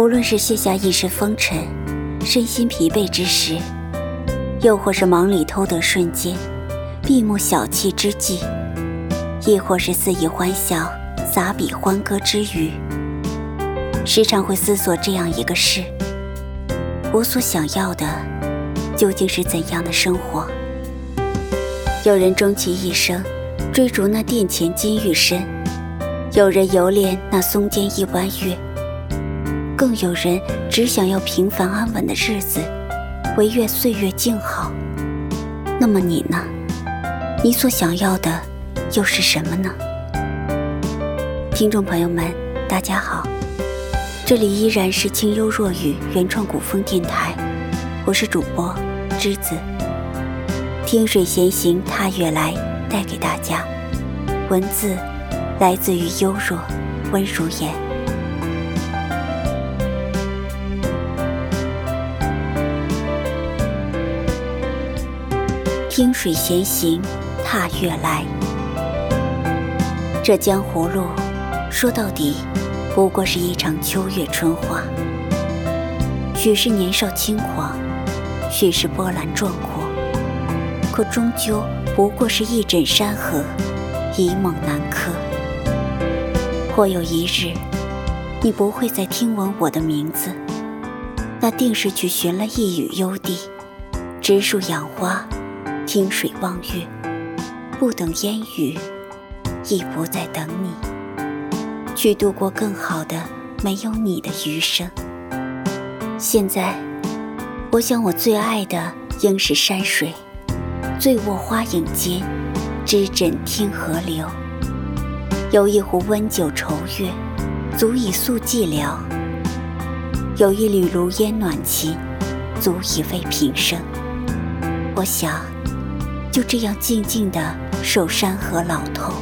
无论是卸下一身风尘，身心疲惫之时，又或是忙里偷得瞬间，闭目小憩之际，亦或是肆意欢笑、洒笔欢歌之余，时常会思索这样一个事：我所想要的，究竟是怎样的生活？有人终其一生追逐那殿前金玉身，有人游恋那松间一弯月，更有人只想要平凡安稳的日子，唯愿岁月静好。那么你呢？你所想要的又是什么呢？听众朋友们，大家好，这里依然是清幽若雨原创古风电台，我是主播栀子。听水闲行，踏月来，带给大家文字，来自于幽若温如言。清水闲行，踏月来。这江湖路，说到底，不过是一场秋月春花。许是年少轻狂，许是波澜壮阔。可终究不过是一枕山河，一梦南柯。或有一日，你不会再听闻我的名字，那定是去寻了一隅幽地，植树养花，听水望月，不等烟雨，亦不再等你，去度过更好的没有你的余生。现在，我想我最爱的应是山水。醉卧花影间，知枕听河流。有一壶温酒愁月，足以诉寂寥；有一缕炉烟暖情，足以慰平生。我想，就这样静静地守山河老透。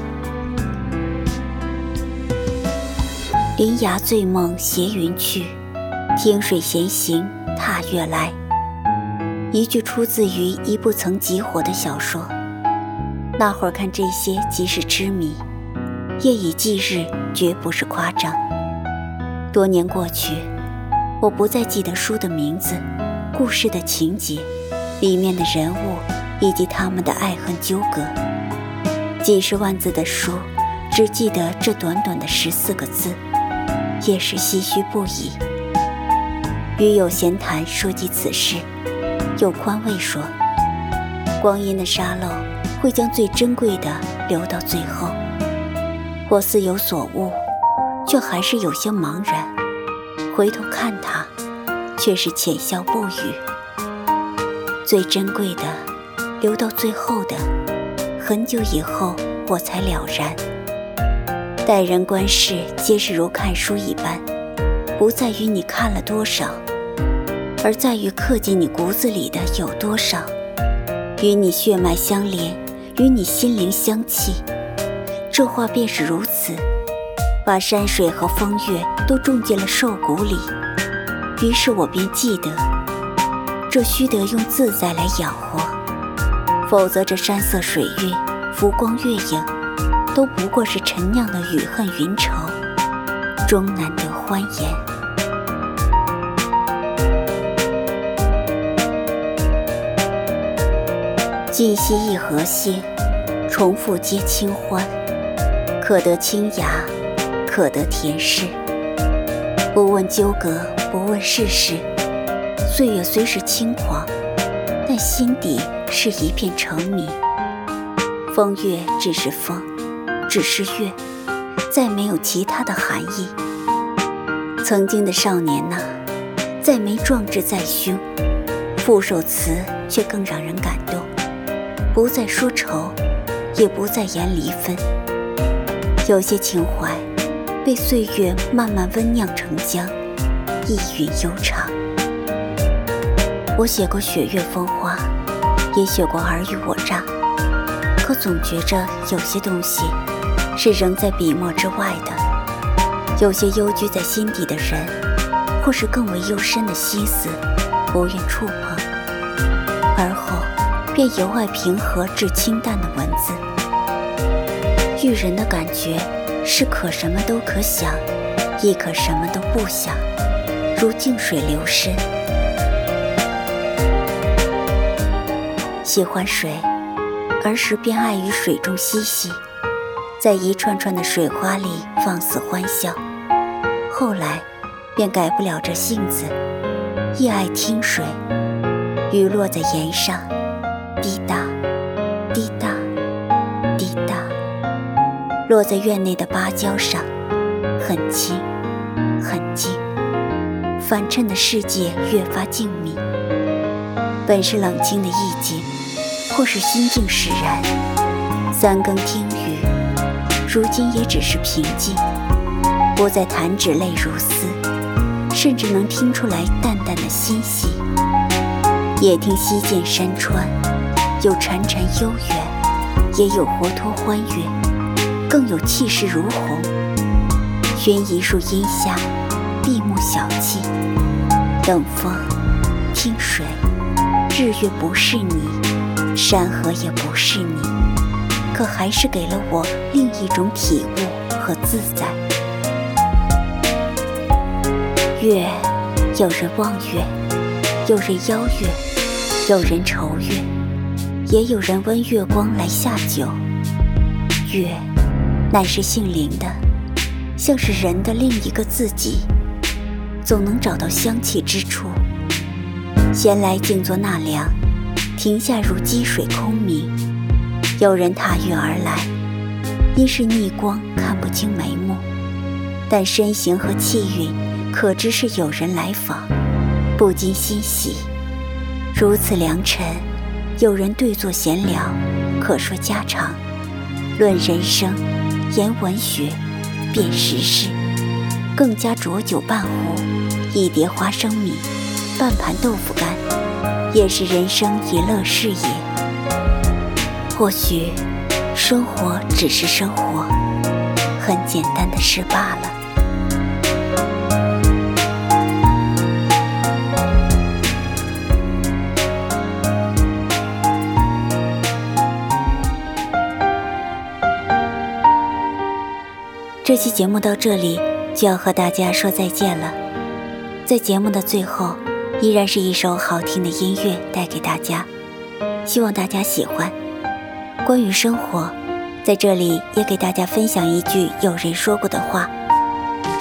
林崖醉梦斜云去，听水闲行踏月来。一句出自于一部曾极火的小说，那会儿看这些即是痴迷，夜以继日绝不是夸张。多年过去，我不再记得书的名字、故事的情节、里面的人物以及他们的爱恨纠葛。几十万字的书，只记得这短短的十四个字，也是唏嘘不已。与友闲谈，说及此事。又宽慰说：“光阴的沙漏会将最珍贵的留到最后。”我似有所悟，却还是有些茫然。回头看他，却是浅笑不语。最珍贵的，留到最后的，很久以后我才了然。待人观事，皆是如看书一般，不在于你看了多少。而在于刻进你骨子里的有多少，与你血脉相连，与你心灵相契。这话便是如此，把山水和风月都种进了兽骨里。于是我便记得，这须得用自在来养活，否则这山色水韵、浮光月影，都不过是陈酿的雨恨云愁，终难得欢颜。尽夕一河心，重复皆清欢。可得清雅，可得恬适。不问纠葛，不问世事。岁月虽是轻狂，但心底是一片澄明。风月只是风，只是月，再没有其他的含义。曾经的少年呐，再没壮志在胸，复首词却更让人感动。不再说愁，也不再言离分。有些情怀，被岁月慢慢温酿成浆，意韵悠长。我写过雪月风花，也写过尔虞我诈，可总觉着有些东西是仍在笔墨之外的。有些幽居在心底的人，或是更为幽深的心思，不愿触碰，而后。便由爱平和至清淡的文字，遇人的感觉是可什么都可想，亦可什么都不想。如静水流深。喜欢水，儿时便爱于水中嬉戏，在一串串的水花里放肆欢笑。后来，便改不了这性子，亦爱听水。雨落在檐上，滴答，滴答，滴答，落在院内的芭蕉上，很轻，很静。反衬的世界越发静谧。本是冷清的意境，或是心境使然。三更听雨，如今也只是平静，不再弹指泪如丝，甚至能听出来淡淡的欣喜。也听西涧山川，有潺潺悠远，也有活脱欢悦，更有气势如虹。寻一树荫下，闭目小憩，等风，听水，日月不是你，山河也不是你，可还是给了我另一种体悟和自在。月，有人望月，有人邀月。有人愁月，也有人温月光来下酒。月，乃是性灵的，像是人的另一个自己，总能找到香气之处。闲来静坐纳凉，停下如积水空明。有人踏月而来，因是逆光看不清眉目，但身形和气韵可知是有人来访，不禁欣喜。如此良辰，有人对坐闲聊，可说家常，论人生，言文学，辨时事，更加浊酒半壶，一碟花生米，半盘豆腐干，也是人生一乐事也。或许，生活只是生活，很简单的事罢了。这期节目到这里就要和大家说再见了。在节目的最后，依然是一首好听的音乐带给大家，希望大家喜欢。关于生活，在这里也给大家分享一句有人说过的话：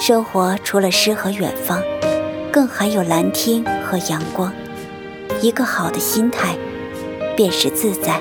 生活除了诗和远方，更含有蓝天和阳光。一个好的心态，便是自在。